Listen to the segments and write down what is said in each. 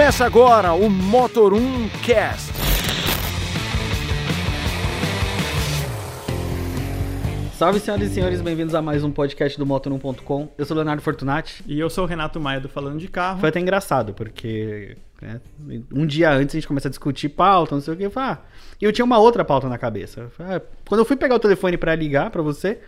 Começa agora o Motor 1 Cast. Salve, senhoras e senhores, bem-vindos a mais um podcast do Motor1.com. Eu sou o Leonardo Fortunati. E eu sou o Renato Maia do Falando de Carro. Foi até engraçado, porque né, um dia antes a gente começa a discutir pauta, não sei o que. Eu falei, ah, e eu tinha uma outra pauta na cabeça. Eu falei, ah, quando eu fui pegar o telefone para ligar para você,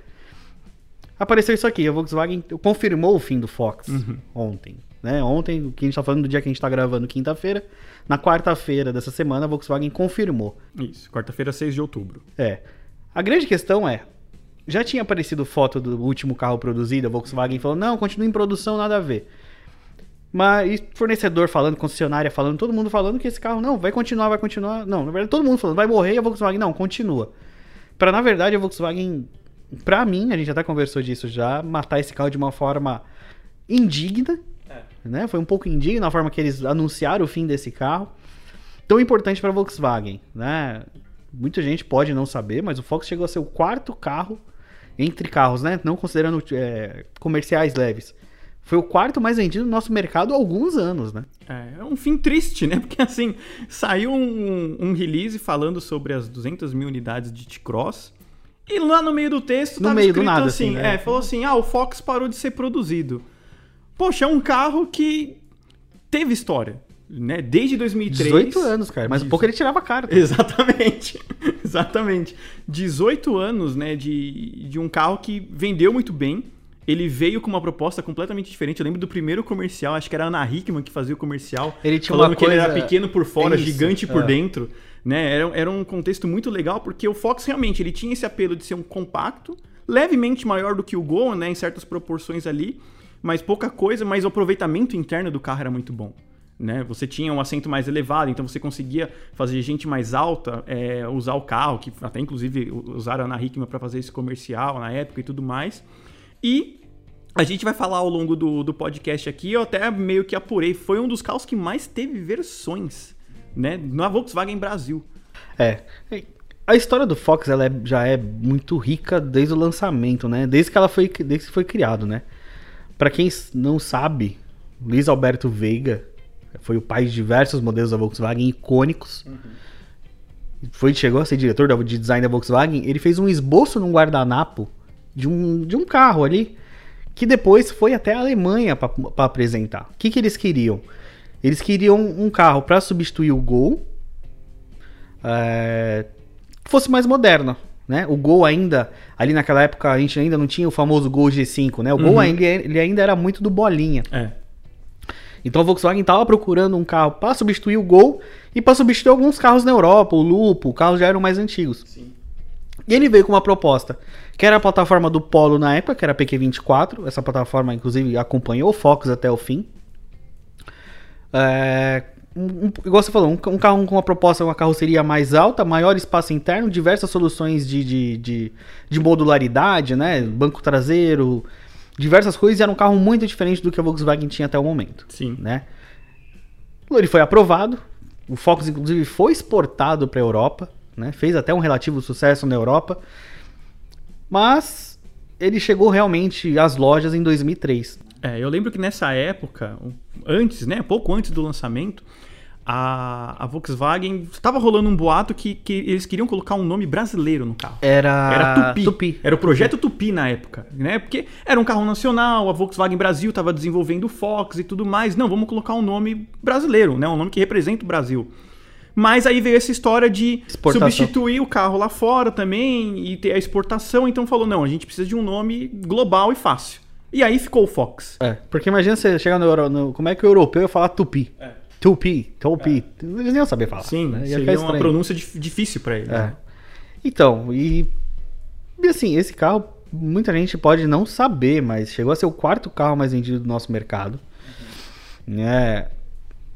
apareceu isso aqui. A Volkswagen confirmou o fim do Fox Uhum. ontem. Né? Ontem, o que a gente tá falando do dia que a gente tá gravando, quinta-feira. Na quarta-feira dessa semana, a Volkswagen confirmou. Isso, quarta-feira, 6 de outubro. É. A grande questão é, já tinha aparecido foto do último carro produzido, a Volkswagen falou, não, continua em produção, nada a ver. Mas fornecedor falando, concessionária falando, todo mundo falando que esse carro não, vai continuar, vai continuar. Não, na verdade, todo mundo falando, vai morrer e a Volkswagen não, continua. Pra, na verdade, a Volkswagen, pra mim, a gente até conversou disso já, matar esse carro de uma forma indigna, né? Foi um pouco indigno a forma que eles anunciaram o fim desse carro. Tão importante pra Volkswagen, né? Muita gente pode não saber, mas o Fox chegou a ser o quarto carro entre carros, né? Não considerando é, comerciais leves. Foi o quarto mais vendido no nosso mercado há alguns anos, né? É, é um fim triste, né? Porque assim, saiu um, um release falando sobre as 200 mil unidades de T-Cross. E lá no meio do texto No meio do escrito nada, assim, assim, né? é, falou assim, ah, o Fox parou de ser produzido. Poxa, é um carro que teve história, né? Desde 2003. 18 anos, cara. Mas um pouco ele tirava a carta. Exatamente, exatamente. 18 anos, né, de, de um carro que vendeu muito bem. Ele veio com uma proposta completamente diferente. Eu lembro do primeiro comercial, acho que era a Ana Hickman que fazia o comercial. Ele tinha falando uma que ele era coisa- pequeno por fora, Isso, gigante por é. dentro. Né? Era, era um contexto muito legal, porque o Fox realmente ele tinha esse apelo de ser um compacto, levemente maior do que o Gol, né, em certas proporções ali, mas pouca coisa, mas o aproveitamento interno do carro era muito bom. Né? Você tinha um assento mais elevado, então você conseguia fazer gente mais alta é, usar o carro, que até inclusive usaram a Ana Hickman para fazer esse comercial na época e tudo mais. E a gente vai falar ao longo do, do podcast aqui, eu até meio que apurei, foi um dos carros que mais teve versões né, na Volkswagen Brasil. É. A história do Fox ela é- já é muito rica desde o lançamento, né? Desde que ela foi, desde que foi criado, né? Pra quem não sabe, Luiz Alberto Veiga foi o pai de diversos modelos da Volkswagen icônicos. Foi chegou a ser diretor de design da Volkswagen. Ele fez um esboço num guardanapo de um, de um carro ali que depois foi até a Alemanha pra apresentar. O que, que eles queriam? Eles queriam um carro pra substituir o Gol é, que fosse mais moderna. Né? O Gol ainda, ali naquela época, a gente ainda não tinha o famoso Gol G5, né? O Gol Uhum. ainda, ele ainda era muito do bolinha. É. Então a Volkswagen estava procurando um carro para substituir o Gol e para substituir alguns carros na Europa, o Lupo, os carros já eram mais antigos. Sim. E ele veio com uma proposta, que era a plataforma do Polo na época, que era a PQ24. Essa plataforma, inclusive, acompanhou o Fox até o fim. É, um, um- igual você falou, um, um carro com uma proposta, uma carroceria mais alta, maior espaço interno, diversas soluções de, de, de, de modularidade, né? Banco traseiro, diversas coisas. E era um carro muito diferente do que a Volkswagen tinha até o momento Sim. né? Ele foi aprovado. O Focus, inclusive, foi exportado para a Europa, né? Fez até um relativo sucesso na Europa. Mas ele chegou realmente às lojas em 2003. É, eu lembro que nessa época, antes, né, pouco antes do lançamento, a, a Volkswagen estava rolando um boato que, que eles queriam colocar um nome brasileiro no carro. Era, Era Tupi. Era o projeto Tupi na época, né? Porque era um carro nacional, a Volkswagen Brasil estava desenvolvendo o Fox e tudo mais. Não, vamos colocar um nome brasileiro, né? Um nome que representa o Brasil. Mas aí veio essa história de Exportação. substituir o carro lá fora também e ter a exportação. Então falou, não, a gente precisa de um nome global e fácil. E aí ficou o Fox. É, porque imagina você chegar no, Euro, no- Como é que o europeu ia falar Tupi? Tupi, Tupi. Eles nem iam saber falar. Sim, né? Seria uma pronúncia dif- difícil para ele. É. né? Então, e, e assim, esse carro, muita gente pode não saber, mas chegou a ser o quarto carro mais vendido do nosso mercado. É,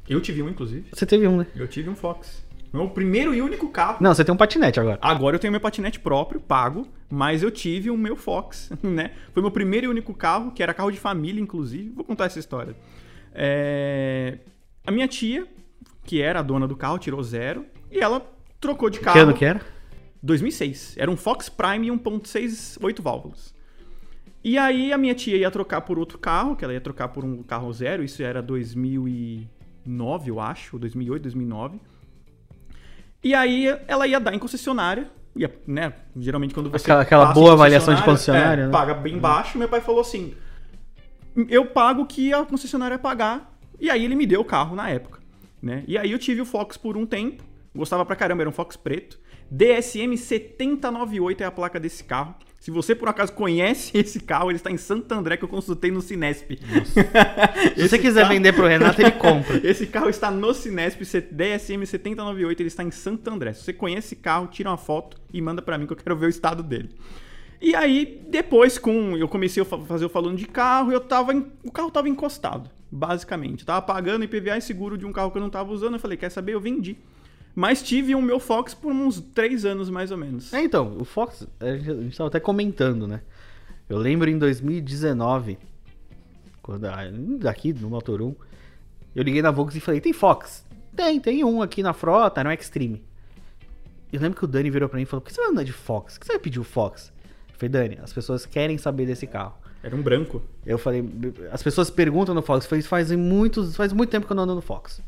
Eu tive um, inclusive. você teve um, né? Eu tive um Fox. Meu primeiro e único carro. Não, você tem um patinete agora. Agora eu tenho meu patinete próprio, pago, mas eu tive o meu Fox, né? Foi meu primeiro e único carro, que era carro de família, inclusive. Vou contar essa história. É, A minha tia, que era a dona do carro, tirou zero, e ela trocou de carro. Que ano que era? 2006. Era um Fox Prime 1.6 8 válvulas. E aí a minha tia ia trocar por outro carro, que ela ia trocar por um carro zero, isso era 2000 e 2009, eu acho, 2008, 2009. E aí ela ia dar em concessionária, ia, né? Geralmente quando você Aquela- aquela boa avaliação de concessionária, é, né? paga bem baixo. Meu pai falou assim: eu pago o que a concessionária pagar. E aí ele me deu o carro na época, né? E aí eu tive o Fox por um tempo, gostava pra caramba, era um Fox preto. DSM 7098 é a placa desse carro. Se você por acaso conhece esse carro, ele está em Santo André que eu consultei no Cinesp. Se você quiser vender pro Renato, ele compra. Esse carro está no Cinesp DSM 7098, ele está em Santo André. Se você conhece esse carro, tira uma foto e manda pra mim que eu quero ver o estado dele. E aí, depois, com eu comecei a fa- fazer o falando de carro, eu tava em- o carro tava encostado, basicamente. Eu tava pagando IPVA e seguro de um carro que eu não tava usando. Eu falei, quer saber? Eu vendi. Mas tive o meu Fox por uns três anos, mais ou menos. É, então, o Fox, a gente, a gente tava até comentando, né? Eu lembro em 2019, quando a- daqui no Motor 1, eu liguei na Volks e falei, tem Fox? Tem, tem um aqui na frota, no Extreme. Eu lembro que o Dani virou pra mim e falou, por que você vai andar de Fox? Por que você vai pedir o Fox? Eu falei, Dani, as pessoas querem saber desse carro. Era um branco. Eu falei, as pessoas perguntam no Fox, faz, faz, muitos, faz muito tempo que eu não ando no Fox.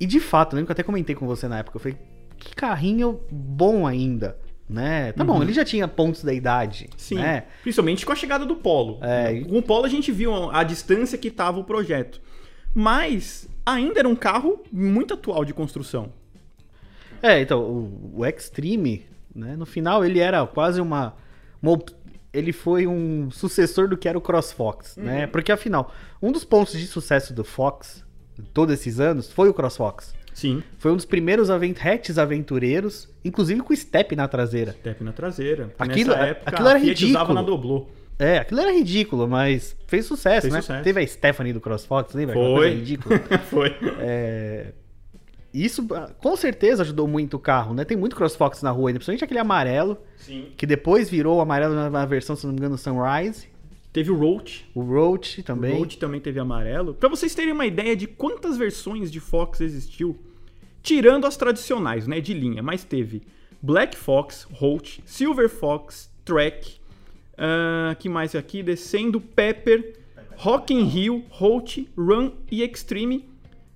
E de fato, lembro que eu até comentei com você na época, eu falei, que carrinho bom ainda, né? Tá bom, ele já tinha pontos da idade, Uhum. Sim. né? Principalmente com a chegada do Polo. É, Com o Polo a gente viu a distância que estava o projeto. Mas ainda era um carro muito atual de construção. É, então, o, o Extreme, né, no final ele era quase uma, uma ele foi um sucessor do que era o CrossFox, né? Porque afinal, um dos pontos de sucesso do Fox, todos esses anos, foi o CrossFox. Sim. Foi um dos primeiros avent hatches aventureiros, inclusive com step na traseira. Step na traseira. Aquilo- Nessa época, aquilo era a Fiat usava ridículo. na Doblô. É, aquilo era ridículo, mas fez sucesso, Fez né? sucesso. Teve a Stephanie do CrossFox, lembra? Foi. coisa ridícula. Foi. É, Isso ah, com certeza ajudou muito o carro, né? Tem muito CrossFox na rua ainda, principalmente aquele amarelo, Sim. que depois virou o amarelo na, na versão, se não me engano, Sunrise. Teve o Roach. O Roach também. O Roach também teve amarelo. Pra vocês terem uma ideia de quantas versões de Fox existiu, tirando as tradicionais, né, de linha, mas teve Black Fox, Roach, Silver Fox, Track, ah, que mais aqui? Descendo, Pepper, Rock in Rio, Roach, Run e Extreme,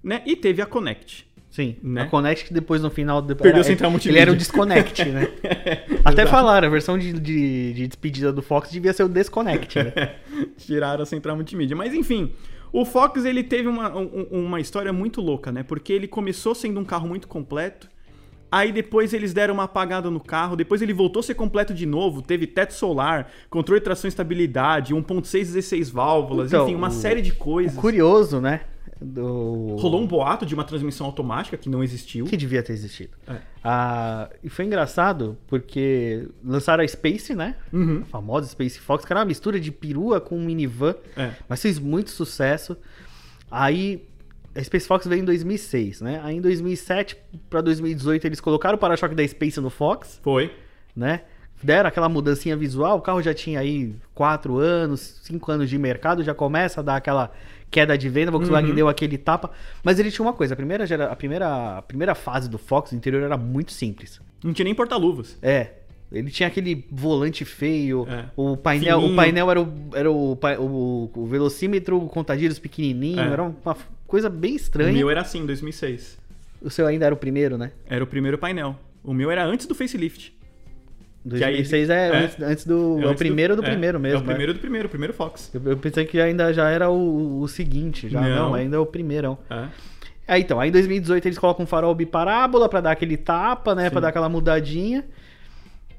né? E teve a Connect. Sim, Né? a Connect que depois no final... de- Perdeu era- a central Ele multimídia. era o Disconnect, né? Até falaram, a versão de, de, de despedida do Fox devia ser o Disconnect, né? Tiraram a central multimídia. Mas enfim, o Fox ele teve uma, um- uma história muito louca, né? Porque ele começou sendo um carro muito completo. Aí depois eles deram uma apagada no carro, depois ele voltou a ser completo de novo, teve teto solar, controle de tração e estabilidade, 1.6 16 válvulas, Então, enfim, uma o- série de coisas. O curioso, né? Do... Rolou um boato de uma transmissão automática que não existiu. Que devia ter existido. É. Ah, e foi engraçado porque lançaram a Space, né? Uhum. A famosa Space Fox, que era uma mistura de perua com minivan, É. mas fez muito sucesso. Aí a Space Fox veio em 2006, né? Aí em 2007 para 2018 eles colocaram o para-choque da Space no Fox, Foi. né? Deram aquela mudancinha visual, o carro já tinha aí 4 anos, 5 anos de mercado, já começa a dar aquela queda de venda, a Volkswagen Uhum. deu aquele tapa, mas ele tinha uma coisa, a primeira, gera- a primeira, a primeira fase do Fox, o interior era muito simples. Não tinha nem porta-luvas. É, ele tinha aquele volante feio, É. o painel, o Fininho. painel era, o, era o, o, o velocímetro, o contadilhos pequenininho, É. era uma coisa bem O estranha. meu era assim, em 2006. O seu ainda era o primeiro, né? Era o primeiro painel. O meu era antes do facelift. Que aí- 2006 é, é. Antes, antes do. É, o antes primeiro do, é, primeiro mesmo. É o né? primeiro do primeiro, o primeiro Fox. Eu, eu pensei que ainda já era o, o seguinte, já não. Não. ainda é o primeirão. É. É, então, aí em 2018 eles colocam um farol biparábola pra dar aquele tapa, né, Sim. Pra dar aquela mudadinha.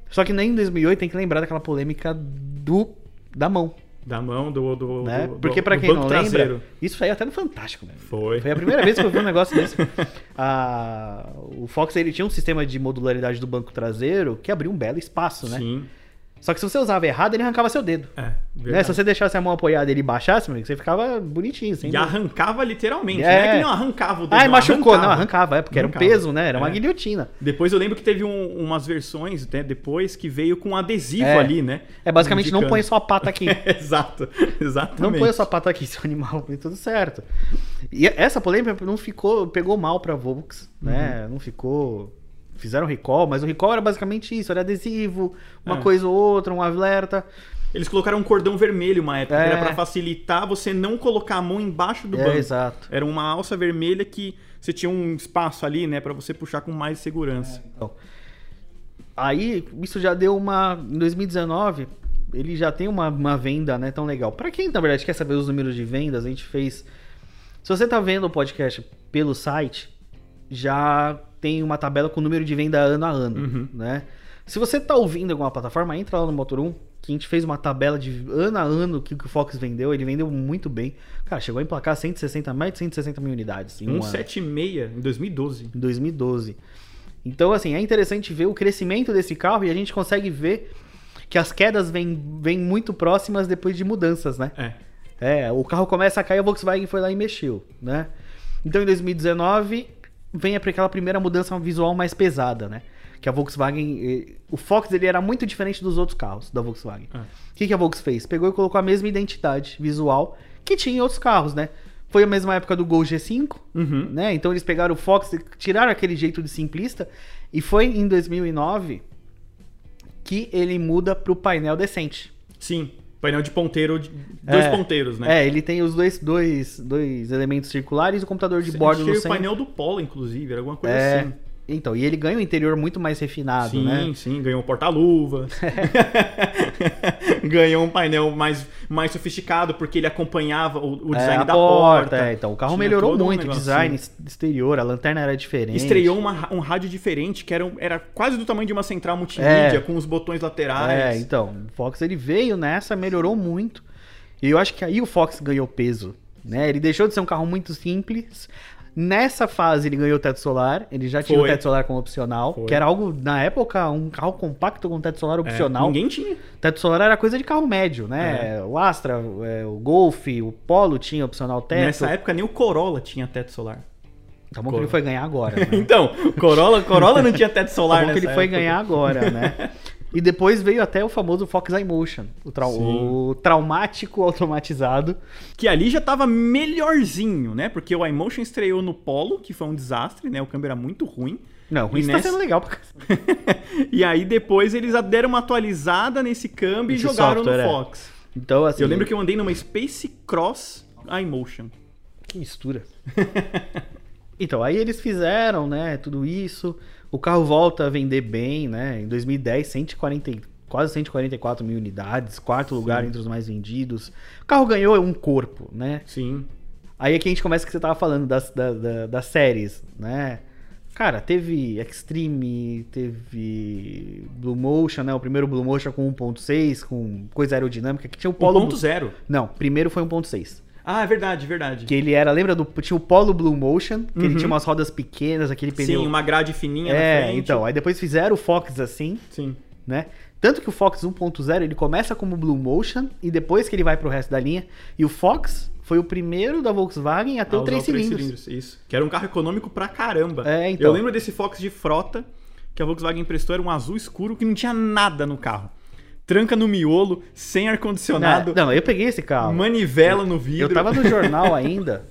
Só que nem em 2008 tem que lembrar daquela polêmica do da mão, Da mão do. do, né? do- Porque do quem banco não traseiro. lembra, isso saiu até no Fantástico, né? Foi. Foi a primeira vez que eu vi um negócio desse. Ah, o Fox ele tinha um sistema de modularidade do banco traseiro que abriu um belo espaço, né? Sim. Só que se você usava errado, ele arrancava seu dedo. É. Né? Se você deixasse a mão apoiada e ele baixasse, meu você ficava bonitinho. Sem E arrancava literalmente. É. Não é que não arrancava o dedo. Não, machucou. Não, arrancava, é, porque era um Arrancava. peso, né? Era uma É. guilhotina. Depois eu lembro que teve um- umas versões, né, depois, que veio com adesivo É. ali, né? É, basicamente, não Indicando. põe sua pata aqui. Exato, exatamente. Não põe sua pata aqui, seu animal, e tudo certo. E essa polêmica não ficou, pegou mal pra Volks, né? Uhum. Não ficou. Fizeram recall, mas o recall era basicamente isso: era adesivo, uma É. coisa ou outra, um alerta. Eles colocaram um cordão vermelho uma época, É. que era pra facilitar você não colocar a mão embaixo do É, banco. exato. Era uma alça vermelha que você tinha um espaço ali, né, Pra você puxar com mais segurança. Então, aí, isso já deu uma. Em 2019, ele já tem uma, uma venda, né, tão legal. Pra quem, na verdade, quer saber os números de vendas, a gente fez. Se você tá vendo o podcast pelo site, já tem uma tabela com o número de venda ano a ano, Uhum. né? Se você tá ouvindo alguma plataforma, entra lá no Motor 1, que a gente fez uma tabela de ano a ano que, que o Fox vendeu. Ele vendeu muito bem. Cara, chegou a emplacar 160, mais de 160 mil unidades em um ano 176 em 2012. em 2012. Então, assim, é interessante ver o crescimento desse carro e a gente consegue ver que as quedas vêm, vêm muito próximas depois de mudanças, né? É. É, o carro começa a cair, a Volkswagen foi lá e mexeu, né? Então, em 2019, vem aquela primeira mudança visual mais pesada, né? Que a Volkswagen... eh, O Fox, ele era muito diferente dos outros carros da Volkswagen. Ah. O que, que a Volkswagen fez? Pegou e colocou a mesma identidade visual que tinha em outros carros, né? Foi a mesma época do Gol G5, Uhum. né? Então eles pegaram o Fox, e tiraram aquele jeito de simplista e foi em 2009 que ele muda pro painel decente. Sim. Painel de ponteiro, de- dois É, ponteiros, né? É, ele tem os dois, dois, dois elementos circulares e o computador de bordo achei no o centro. painel do Polo, inclusive, era alguma coisa É, assim. Então, e ele ganha um interior muito mais refinado, Sim, né? sim, ganhou um porta-luvas. ganhou um painel mais, mais sofisticado, porque ele acompanhava o, o É, design a da porta. é, então o carro Tinha melhorou todo um muito, o design exterior, a lanterna era diferente. Estreou uma- um rádio diferente, que era, era quase do tamanho de uma central multimídia, É. com os botões É, laterais. então, o Fox ele veio nessa, melhorou muito. E eu acho que aí o Fox ganhou peso, né? Ele deixou de ser um carro muito simples. Nessa fase ele ganhou o teto solar, ele já tinha Foi. o teto solar como opcional, Foi. que era algo na época um carro compacto com teto solar É, opcional. ninguém tinha. Teto solar era coisa de carro médio, né? O Astra, é, o Golf, o Polo tinha opcional teto. Nessa época nem o Corolla tinha teto solar. Tá bom que ele foi ganhar agora, né? Então, Corolla, Corolla não tinha teto Tá solar bom que ele foi época. ganhar agora, né? E depois veio até o famoso Fox iMotion, o, trau- Sim. o traumático automatizado. Que ali já tava melhorzinho, né? Porque o iMotion estreou no Polo, que foi um desastre, né? O câmbio era muito ruim. Não, E isso tá nessa- sendo legal pra e aí depois eles deram uma atualizada nesse câmbio e Esse jogaram software, no é. Fox. Então, assim. Eu lembro que eu andei numa Space Cross iMotion. Que mistura. então, aí eles fizeram, né, tudo isso. O carro volta a vender bem, né? Em 2010, 140, e- quase 144 mil unidades, quarto lugar entre os mais vendidos. O carro ganhou um corpo, né? Sim. Aí aqui a gente começa que você tava falando das, da- da- das séries, né? Cara, teve Extreme, teve Blue Motion, né? O primeiro Blue Motion com 1.6, com coisa aerodinâmica, que tinha o Polo... 1.0. Não, primeiro foi 1.6. Ah, é verdade, verdade. Que ele era, lembra do... Tinha o Polo Blue Motion, que ele Uhum. tinha umas rodas pequenas, aquele pneu... Sim, uma grade fininha É, na frente. então, aí depois fizeram o Fox assim, Sim. né? Tanto que o Fox 1.0 ele começa como Blue Motion e depois que ele vai pro resto da linha. E o Fox foi o primeiro da Volkswagen a ter Ah, o usar 3 o três cilindros. Isso. Que era um carro econômico pra caramba. É, então. Eu lembro desse Fox de frota que a Volkswagen emprestou, era um azul escuro que não tinha nada no carro. Tranca no miolo, sem ar-condicionado, Não, eu peguei esse carro. manivela no vidro. Eu tava no jornal ainda.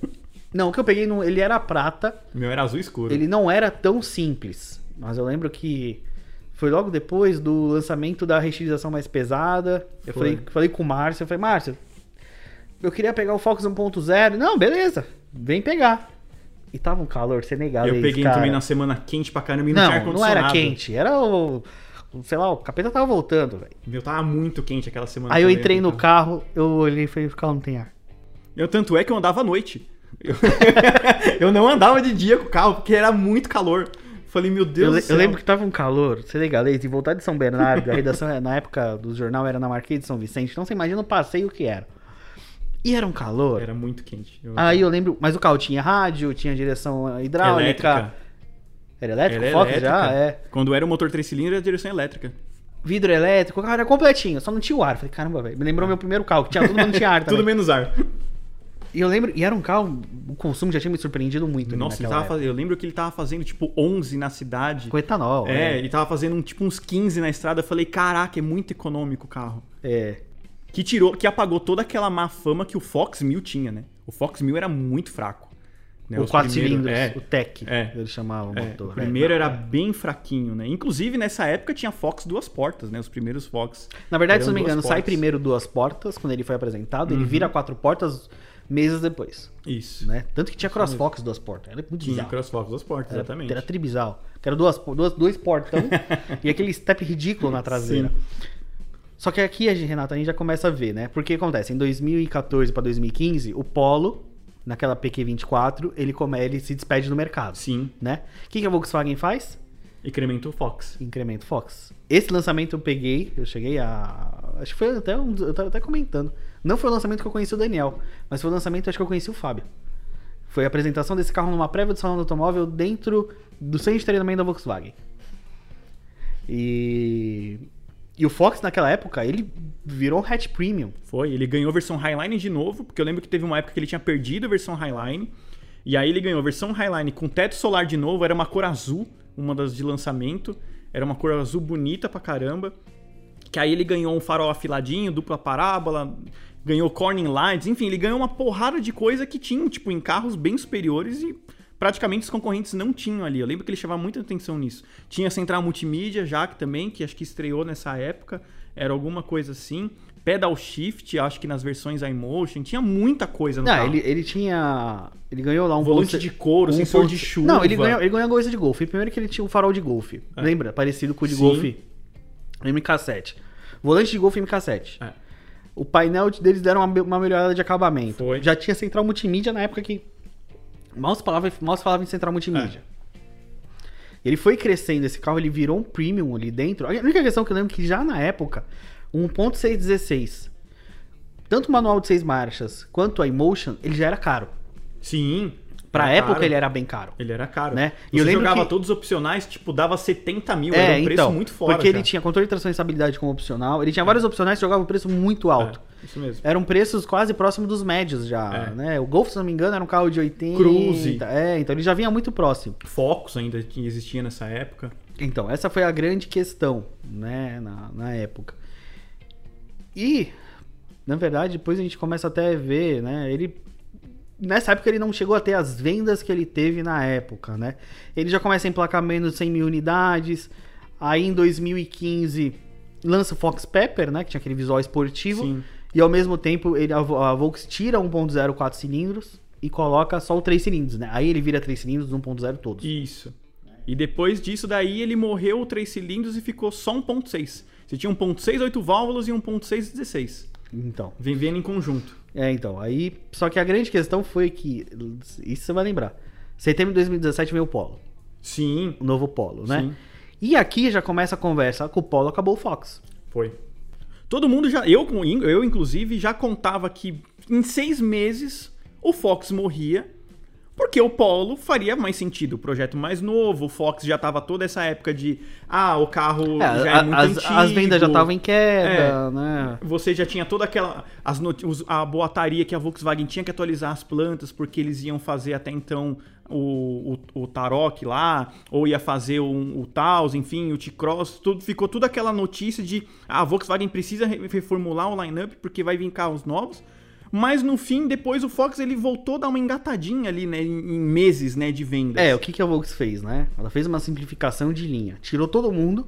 Não, o que eu peguei, no- ele era prata. O meu era azul escuro. Ele não era tão simples. Mas eu lembro que foi logo depois do lançamento da restilização mais pesada. Eu Foi. falei, falei com o Márcio, eu falei, Márcio, eu queria pegar o Fox 1.0. Não, beleza, vem pegar. E tava um calor senegalês, Eu peguei cara. também na semana quente pra caramba e não, tinha Não, não ar-condicionado. era quente, era o... Sei lá, o capeta tava voltando, velho. Meu, tava muito quente aquela semana. Aí eu entrei no cara. carro, eu olhei e falei, o carro não tem ar. Eu, tanto é que eu andava à noite. Eu, eu não andava de dia com o carro, porque era muito calor. Falei, meu Deus Eu, do céu. eu lembro que tava um calor senegalês e voltar de São Bernardo, a redação na época do jornal era na Marquês de São Vicente, então você imagina o passeio que era. E era um calor. Era muito quente. Eu- Aí eu lembro, mas o carro tinha rádio, tinha direção hidráulica. Elétrica. Era elétrico? Era Fox elétrica. já? É. Quando era o motor 3 cilindros, era direção elétrica. Vidro elétrico, o carro era completinho, só não tinha o ar. Falei, caramba, velho. Me lembrou meu primeiro carro, que tinha tudo, não tinha ar também. Tudo menos ar. E eu lembro, e era um carro, o consumo já tinha me surpreendido muito. Nossa, ele tava eu lembro que ele tava fazendo tipo 11 na cidade. Com etanol. É, ele tava fazendo um, tipo uns 15 na estrada. Eu falei, caraca, é muito econômico o carro. É. Que tirou, que apagou toda aquela má fama que o Fox 1000 tinha, né? O Fox 1000 era muito fraco. Né? o Os 4 primeiros- cilindros, é. o Tech, É. eles chamavam o É, motor. o é. primeiro era bem fraquinho, né? Inclusive, nessa época tinha Fox duas portas, né? Os primeiros Fox. Na verdade, se não me engano, sai portas. Uhum. primeiro duas portas quando ele foi apresentado, ele vira quatro portas meses depois, Isso. né? Tanto que tinha CrossFox duas portas, era muito Tinha bizarro. CrossFox duas portas, Era, exatamente. era tribizal. Que era duas, duas, dois portão e aquele step ridículo na traseira. Só que aqui, a gente, Renata, a gente já começa a ver, né? Porque acontece, em 2014 para 2015, o Polo, naquela PQ24, ele, come, ele se despede do mercado, Sim. né? O que, que a Volkswagen faz? Incremento Fox. Incremento Fox. Esse lançamento eu peguei, eu cheguei a. Acho que foi até um. Eu tava até comentando. Não foi o lançamento que eu conheci o Daniel, mas foi o lançamento acho que eu conheci o Fábio. Foi a apresentação desse carro numa prévia do salão do automóvel dentro do centro de treinamento da Volkswagen. E. E o Fox naquela época, ele virou hatch premium. Foi, ele ganhou a versão Highline de novo, porque eu lembro que teve uma época que ele tinha perdido a versão Highline. E aí ele ganhou a versão Highline com teto solar de novo, era uma cor azul, uma das de lançamento. Era uma cor azul bonita pra caramba. Que aí ele ganhou um farol afiladinho, dupla parábola, ganhou corning lights, enfim, ele ganhou uma porrada de coisa que tinha, tipo, em carros bem superiores e praticamente os concorrentes não tinham ali. Eu lembro que ele chamava muita atenção nisso. Tinha central multimídia, já que também, que acho que estreou nessa época, era alguma coisa assim. Pedal shift, acho que nas versões iMotion, tinha muita coisa no Não, carro. ele, ele tinha. Ele ganhou lá um Volante de couro, um sensor de chuva. Não, ele ganhou, ele ganhou a coisa de golfe. Primeiro que ele tinha um farol de golfe. Lembra? Parecido com o de Sim. golfe MK7. Volante de golfe MK7. É. O painel deles deram uma, uma melhorada de acabamento. Foi. Já tinha central multimídia na época que. Mal se falava, mal se falava em central multimídia. É. Ele foi crescendo, esse carro ele virou um premium ali dentro. A única questão que eu lembro é que já na época, o 1.616, tanto o manual de seis marchas quanto a Emotion, ele já era caro. Sim. Pra época caro. ele era bem caro. Ele era caro. Né? E eu Você lembro jogava que- todos os opcionais, tipo, dava 70 mil. É, era um preço então, muito fora. porque ele já. tinha controle de tração e estabilidade como opcional. Ele tinha vários opcionais que jogavam um preço muito alto. É, isso mesmo. Eram preços quase próximos dos médios já, É. né? O Golf, se não me engano, era um carro de 80. Cruze. É, então ele já vinha muito próximo. Focus ainda existia nessa época. Então, essa foi a grande questão, né, na, na época. E, na verdade, depois a gente começa até a ver, né, ele... Nessa época ele não chegou a ter as vendas que ele teve na época, né? Ele já começa a emplacar menos de 100 mil unidades. Aí em 2015 lança o Fox Pepper, né? Que tinha aquele visual esportivo. Sim. E ao mesmo tempo ele, a, a Volks tira 1.0 4 cilindros e coloca só o 3 cilindros, né? Aí ele vira 3 cilindros 1.0 todos. Isso. E depois disso daí ele morreu o 3 cilindros e ficou só 1.6. Você tinha 1.6 8 válvulas e 1.6 16. Então. Vem vendo em conjunto. É, então, aí. Só que a grande questão foi que. Isso você vai lembrar. Setembro de 2017 veio o Polo. Sim, O novo Polo, né? Sim. E aqui já começa a conversa. Com o Polo acabou o Fox. foi. Todo mundo já. Eu, eu, inclusive, já contava que em seis meses o Fox morria. Porque o Polo faria mais sentido. O projeto mais novo, o Fox já tava toda essa época de. Ah, o carro É, já é muito as, antigo. as vendas já estavam em queda, É. né? Você já tinha toda aquela. As os- a boataria que a Volkswagen tinha que atualizar as plantas, porque eles iam fazer até então o, o, o Tarok lá, ou ia fazer um- o Taos, enfim, o T-Cross. Tudo, ficou toda aquela notícia de ah, a Volkswagen precisa re- reformular o lineup porque vai vir carros novos. Mas no fim, depois o Fox ele voltou a dar uma engatadinha ali, né? Em, meses né, de vendas. É, o que, que a Volks fez, né? Ela fez uma simplificação de linha. Tirou todo mundo,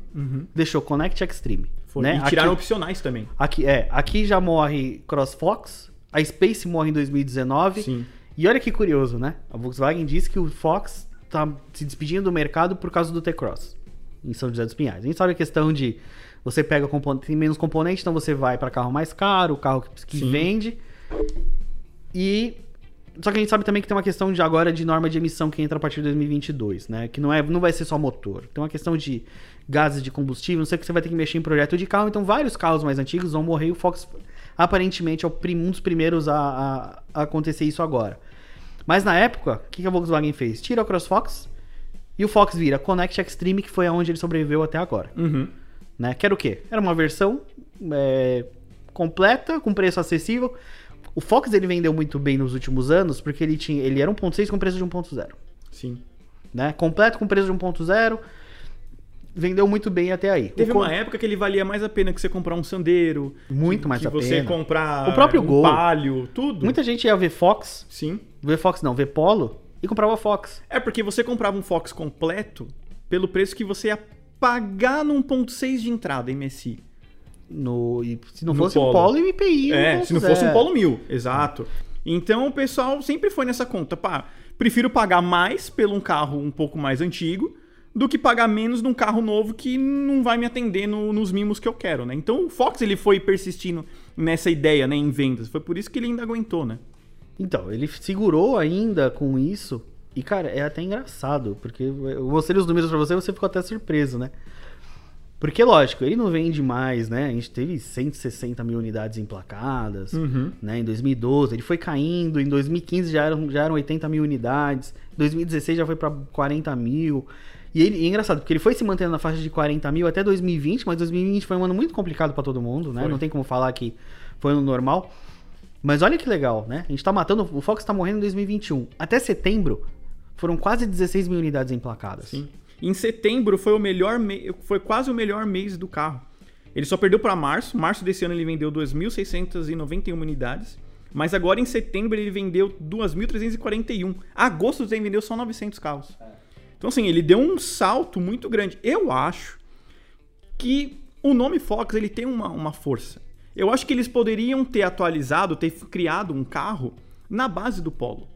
deixou Connect Extreme. Uhum. Foi. Né? E tiraram aqui, opcionais também. aqui, é, aqui já morre CrossFox, a Space morre em 2019. Sim. E olha que curioso, né? A Volkswagen disse que o Fox tá se despedindo do mercado por causa do T-Cross em São José dos Pinhais. A gente sabe a questão de você pega componente, tem menos componente, então você vai para carro mais caro, carro que, que vende. E só que a gente sabe também que tem uma questão de agora de norma de emissão que entra a partir de 2022, né? Que não é, não vai ser só motor. Tem uma questão de gases de combustível, não sei o que você vai ter que mexer em projeto de carro, então vários carros mais antigos vão morrer e o Fox aparentemente é um dos primeiros a, a- a acontecer isso agora. Mas na época, o que que a Volkswagen fez? Tira o CrossFox e o Fox vira Connect Extreme, que foi aonde ele sobreviveu até agora. Uhum. Né? Que era o quê? Era uma versão é, completa, com preço acessível. O Fox ele vendeu muito bem nos últimos anos, porque ele tinha, ele era 1.6 com preço de 1.0, Sim. né? Completo com preço de 1.0, vendeu muito bem até aí. Teve O co- uma época que ele valia mais a pena que você comprar um Sandeiro. Muito que, mais que a você pena. comprar O próprio um Gol. Palio, tudo. Muita gente ia ver Fox, Sim. ver Fox não, ver Polo, e comprava Fox. É porque você comprava um Fox completo pelo preço que você ia pagar no 1.6 de entrada MSI. No, e se não No fosse Polo. Polo e IPI. É, se não fosse um é. Polo 1000, exato. Então o pessoal sempre foi nessa conta, pá, prefiro pagar mais pelo um carro um pouco mais antigo do que pagar menos num carro novo que não vai me atender no- nos mimos que eu quero, né? Então o Fox ele foi persistindo nessa ideia, né, em vendas. Foi por isso que ele ainda aguentou, né? Então, ele segurou ainda com isso. E, cara, é até engraçado, porque eu ler os números pra você e você ficou até surpreso, né? Porque, lógico, ele não vende mais, né? A gente teve 160 mil unidades emplacadas, Uhum. né? Em 2012, ele foi caindo, em 2015 já eram, já eram 80 mil unidades, em 2016 já foi pra 40 mil. E ele, e é engraçado, porque ele foi se mantendo na faixa de 40 mil até 2020, mas 2020 foi um ano muito complicado pra todo mundo, né? Foi. Não tem como falar que foi ano normal. Mas olha que legal, né? A gente tá matando. O Fox tá morrendo em 2021. Até setembro, foram quase 16 mil unidades emplacadas. Sim. Em setembro foi o melhor me... foi quase o melhor mês do carro. Ele só perdeu para março. Março desse ano ele vendeu 2.691 unidades. Mas agora em setembro ele vendeu 2.341. Agosto ele vendeu só 900 carros. Então assim, ele deu um salto muito grande. Eu acho que o nome Fox ele tem uma, uma força. Eu acho que eles poderiam ter atualizado, ter criado um carro na base do Polo.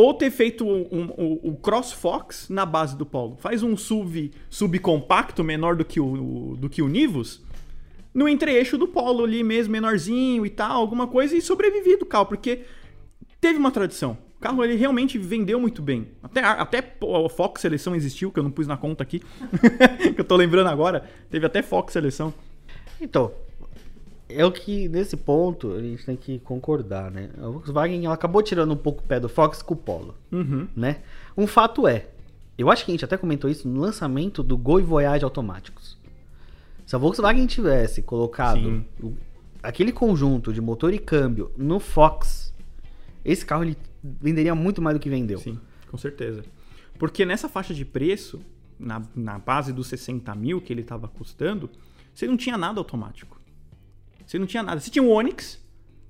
Ou ter feito um- um- o, o Cross Fox na base do Polo. Faz um SUV subcompacto, menor do que o, do que o Nivus, no entre-eixo do Polo ali mesmo, menorzinho e tal, alguma coisa, e sobreviver do carro, porque teve uma tradição. O carro ele realmente vendeu muito bem. Até, até a Fox Seleção existiu, que eu não pus na conta aqui, que eu tô lembrando agora. Teve até Fox Seleção. Então, é o que nesse ponto a gente tem que concordar, né? A Volkswagen ela acabou tirando um pouco o pé do Fox com o Polo, Uhum. né? Um fato é, eu acho que a gente até comentou isso no lançamento do Gol e Voyage automáticos. Se a Volkswagen tivesse colocado o- aquele conjunto de motor e câmbio no Fox, esse carro ele venderia muito mais do que vendeu. Sim, com certeza. Porque nessa faixa de preço, na, na base dos 60 mil que ele estava custando, você não tinha nada automático. Você não tinha nada. Você tinha o Onix,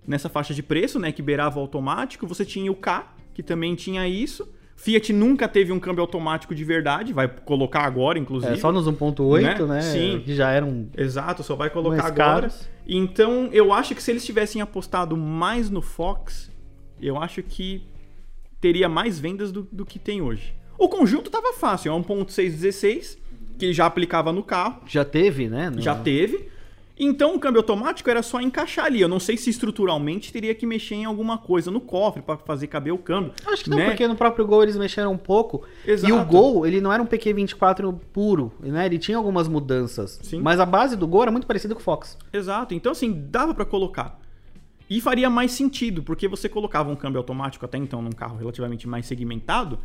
nessa faixa de preço, né, que beirava o automático. Você tinha o K, que também tinha isso. Fiat nunca teve um câmbio automático de verdade, vai colocar agora, inclusive. É só nos 1.8, Né? né? Sim. Que já eram Exato, só vai colocar agora. caros. Então, eu acho que se eles tivessem apostado mais no Fox, eu acho que teria mais vendas do, do que tem hoje. O conjunto tava fácil, é 1.616, que já aplicava no carro, já teve, né? No- já teve. Então, o câmbio automático era só encaixar ali. Eu não sei se estruturalmente teria que mexer em alguma coisa no cofre para fazer caber o câmbio. Acho que não, né? porque no próprio Gol eles mexeram um pouco. Exato. E o Gol, ele não era um PQ24 puro, né? Ele tinha algumas mudanças. Sim. Mas a base do Gol era muito parecida com o Fox. Exato. Então, assim, dava pra colocar. E faria mais sentido, porque você colocava um câmbio automático até então num carro relativamente mais segmentado,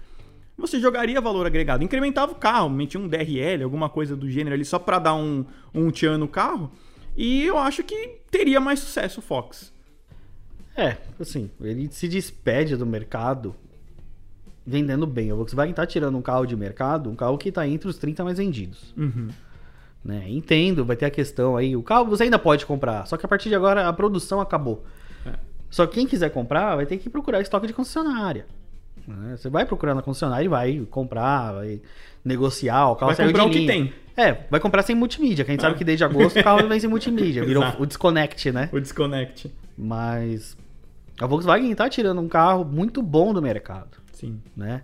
você jogaria valor agregado. Incrementava o carro, metia um DRL, alguma coisa do gênero ali, só pra dar um, um tchan no carro. E eu acho que teria mais sucesso o Fox. É, assim, ele se despede do mercado vendendo bem. A Volkswagen tá tirando um carro de mercado, um carro que tá entre os 30 mais vendidos. Uhum. Né? Entendo, vai ter a questão aí. O carro você ainda pode comprar, só que a partir de agora a produção acabou. É. Só que quem quiser comprar vai ter que procurar estoque de concessionária. né? Você vai procurar na concessionária e vai comprar, vai negociar, o carro Vai saiu comprar o que tem. É, vai comprar sem multimídia, que a gente sabe que desde agosto o carro vem sem multimídia, virou o desconnect, né? O Disconnect. Mas a Volkswagen tá tirando um carro muito bom do mercado, Sim. né?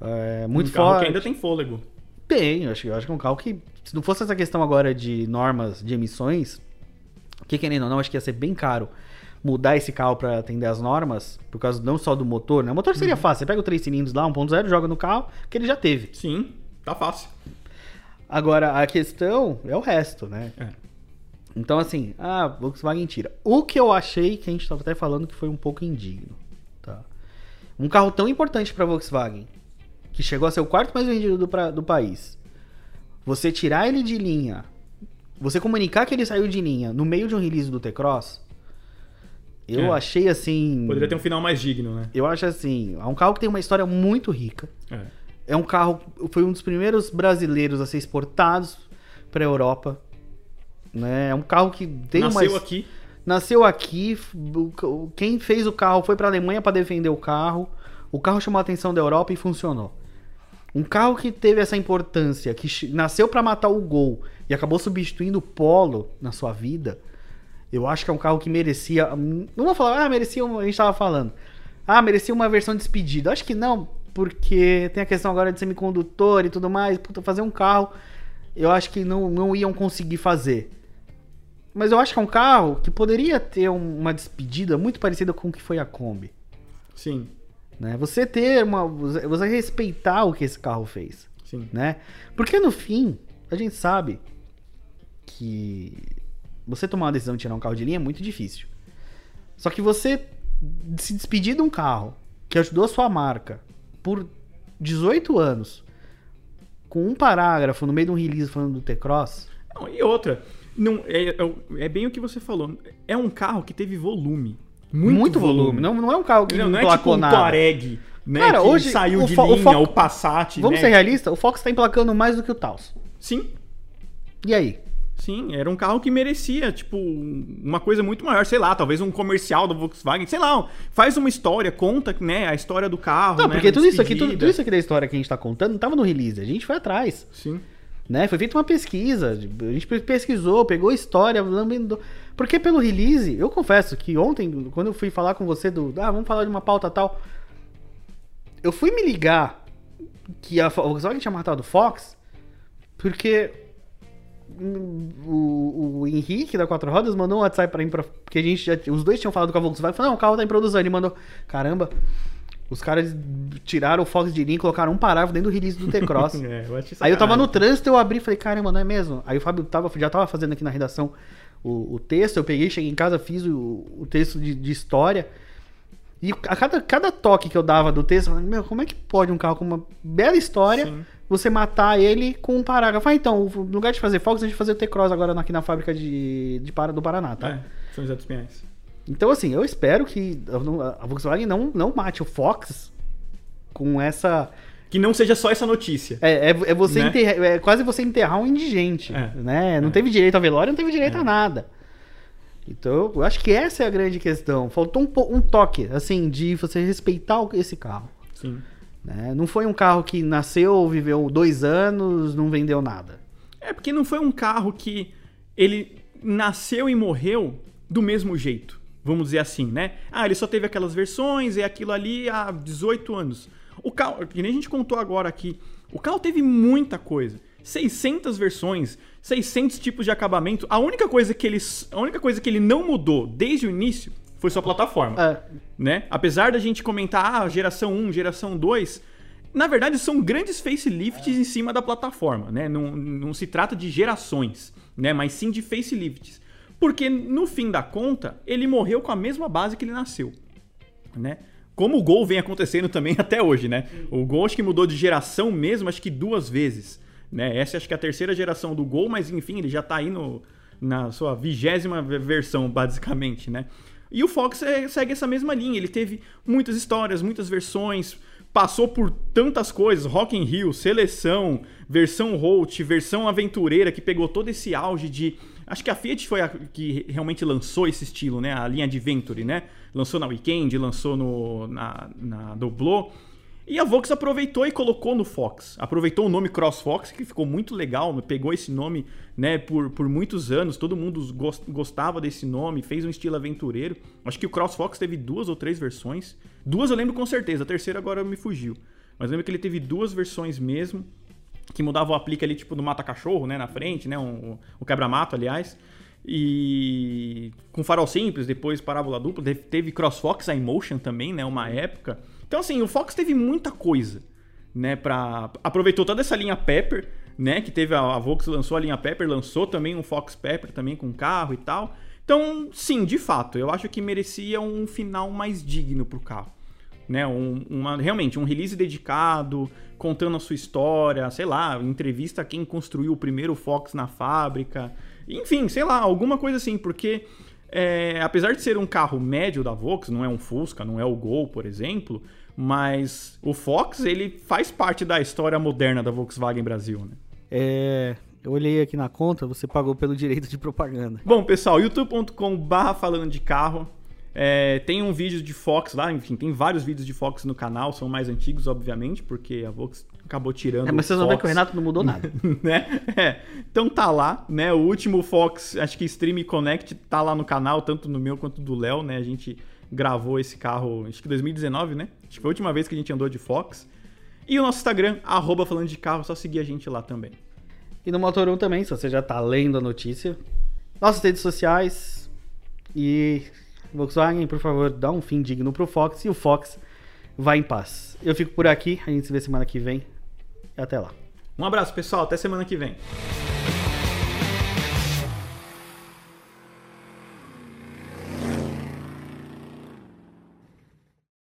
É, muito um carro forte. que ainda tem fôlego. Tem, eu acho, eu acho que é um carro que, se não fosse essa questão agora de normas de emissões, que querendo ou não, acho que ia ser bem caro mudar esse carro para atender as normas, por causa não só do motor, né? O motor seria fácil, você pega o 3 cilindros lá, 1.0, joga no carro, que ele já teve. Sim, tá fácil. Agora, a questão é o resto, né? É. Então, assim, a Volkswagen tira. O que eu achei, que a gente tava até falando que foi um pouco indigno, tá? Um carro tão importante pra Volkswagen, que chegou a ser o quarto mais vendido do, pra- do país, você tirar ele de linha, você comunicar que ele saiu de linha no meio de um release do T-Cross, eu É. achei assim... Poderia ter um final mais digno, né? Eu acho assim, é um carro que tem uma história muito rica. É. É um carro, foi um dos primeiros brasileiros a ser exportados para a Europa. Né? É um carro que tem Nasceu uma aqui. nasceu aqui, quem fez o carro foi para a Alemanha para defender o carro. O carro chamou a atenção da Europa e funcionou. Um carro que teve essa importância, que nasceu pra matar o Gol e acabou substituindo o Polo na sua vida, eu acho que é um carro que merecia. Não vou falar, ah, merecia. um- a gente tava falando. Ah, merecia uma versão despedida. Acho que não, porque tem a questão agora de semicondutor e tudo mais. Puta, fazer um carro, eu acho que não, não iam conseguir fazer. Mas eu acho que é um carro que poderia ter um- uma despedida muito parecida com o que foi a Kombi. Sim, Né? Você ter uma. Você você respeitar o que esse carro fez. sim. Né? Porque no fim, a gente sabe que você tomar uma decisão de tirar um carro de linha é muito difícil. Só que você se despedir de um carro que ajudou a sua marca por 18 anos, com um parágrafo no meio de um release falando do T-Cross, e outra, não, é, é- é bem o que você falou. É um carro que teve volume. Muito, muito, volume. Não, não é um carro que Não, não, é tipo um nada. Touareg, né? Cara, que hoje saiu o de o linha, foco- o Passat, Vamos né? ser realistas? O Fox tá emplacando mais do que o Taos. Sim, E aí? Sim. Era um carro que merecia, tipo, uma coisa muito maior. Sei lá, talvez um comercial da Volkswagen. Sei lá, faz uma história, conta, né, a história do carro, Não, né, porque tudo isso aqui, tudo, tudo isso aqui da história que a gente tá contando não tava no release. A gente foi atrás. Sim. né? Foi feita uma pesquisa, a gente pesquisou, pegou a história, porque pelo release, eu confesso que ontem, quando eu fui falar com você do, ah, vamos falar de uma pauta tal, eu fui me ligar que a Volkswagen tinha matado o Fox, porque o, o Henrique da Quatro Rodas mandou um WhatsApp pra mim, pra, porque a gente já, os dois tinham falado com a Volkswagen, falou, não, o carro tá em produção, ele mandou, caramba, os caras tiraram o Fox de linha e colocaram um parágrafo dentro do release do T-Cross. É, Aí eu tava no trânsito, eu abri e falei, caramba, não é mesmo? Aí o Fábio tava, já tava fazendo aqui na redação o, o texto, eu peguei, cheguei em casa, fiz o, o texto de, de história. E a cada, cada toque que eu dava do texto, eu falei, meu, como é que pode um carro com uma bela história Sim. Você matar ele com um parágrafo? Ah, então, no lugar de fazer Fox, a gente vai fazer o T-Cross agora aqui na fábrica de, de Para- do Paraná, tá? É, São José dos Pinhais. Então, assim, eu espero que a Volkswagen não, não mate o Fox com essa. Que não seja só essa notícia. É, é, é você Né? enterrar- é quase você enterrar um indigente, É. né? Não É. teve direito a velório, não teve direito É. a nada. Então, eu acho que essa é a grande questão. Faltou um, um toque, assim, de você respeitar esse carro. Sim. Né? Não foi um carro que nasceu, viveu dois anos, não vendeu nada. É porque não foi um carro que ele nasceu e morreu do mesmo jeito. Vamos dizer assim, né? Ah, ele só teve aquelas versões e aquilo ali há 18 anos. O carro, que nem a gente contou agora aqui, o carro teve muita coisa. 600 versões, 600 tipos de acabamento. A única coisa que ele, a única coisa que ele não mudou desde o início foi sua plataforma É, né? Apesar da gente comentar, ah, geração 1, geração 2, na verdade são grandes facelifts em cima da plataforma, né? Não, não se trata de gerações, né? Mas sim de facelifts. Porque no fim da conta, ele morreu com a mesma base que ele nasceu, né? Como o Gol vem acontecendo também até hoje, né? O Gol acho que mudou de geração mesmo, acho que duas vezes, né? Essa acho que é a terceira geração do Gol, mas enfim, ele já tá aí no, na sua vigésima ve- versão, basicamente, né? E o Fox é, segue essa mesma linha. Ele teve muitas histórias, muitas versões, passou por tantas coisas, Rock in Rio, seleção, versão Holt, versão aventureira, que pegou todo esse auge de... Acho que a Fiat foi a que realmente lançou esse estilo, né? A linha Adventure, né? Lançou na Weekend, lançou no, na, na Doblô. E a Vox aproveitou e colocou no Fox. Aproveitou o nome CrossFox, que ficou muito legal, pegou esse nome né, por, por muitos anos, todo mundo gos- gostava desse nome, fez um estilo aventureiro. Acho que o CrossFox teve duas ou três versões. Duas eu lembro com certeza, a terceira agora me fugiu. Mas lembro que ele teve duas versões mesmo, que mudava o aplique ali, tipo, do mata-cachorro, né, na frente, né, um, o quebra-mato, aliás. E com farol simples, depois parábola dupla, teve- teve CrossFox, a Emotion também, né, uma época. Então, assim, o Fox teve muita coisa, né, pra... Aproveitou toda essa linha Pepper, né, que teve a, a Vox lançou a linha Pepper, lançou também um Fox Pepper também com carro e tal. Então, sim, de fato, eu acho que merecia um final mais digno pro carro né? Um, uma, realmente, um release dedicado, contando a sua história, sei lá, entrevista a quem construiu o primeiro Fox na fábrica. Enfim, sei lá, alguma coisa assim, porque é, apesar de ser um carro médio da Vox, não é um Fusca, não é o Gol, por exemplo, mas o Fox, ele faz parte da história moderna da Volkswagen Brasil, né? é, eu olhei aqui na conta, você pagou pelo direito de propaganda. Bom, pessoal, youtube.com barra falando de carro. É, tem um vídeo de Fox lá, enfim, tem vários vídeos de Fox no canal, são mais antigos, obviamente, porque a Vox acabou tirando. É, mas vocês vão ver que o Renato não mudou nada. né? É. Então tá lá, né? O último Fox, acho que Stream Connect tá lá no canal, tanto no meu quanto do Léo, né? A gente gravou esse carro, acho que 2019, né? Acho que foi a última vez que a gente andou de Fox. E o nosso Instagram, arroba falando de carro, só seguir a gente lá também. E no Motor 1 também, se você já tá lendo a notícia. Nossas redes sociais. E Volkswagen, por favor, dá um fim digno pro Fox e o Fox vai em paz. Eu fico por aqui, a gente se vê semana que vem. E até lá. Um abraço, pessoal. Até semana que vem.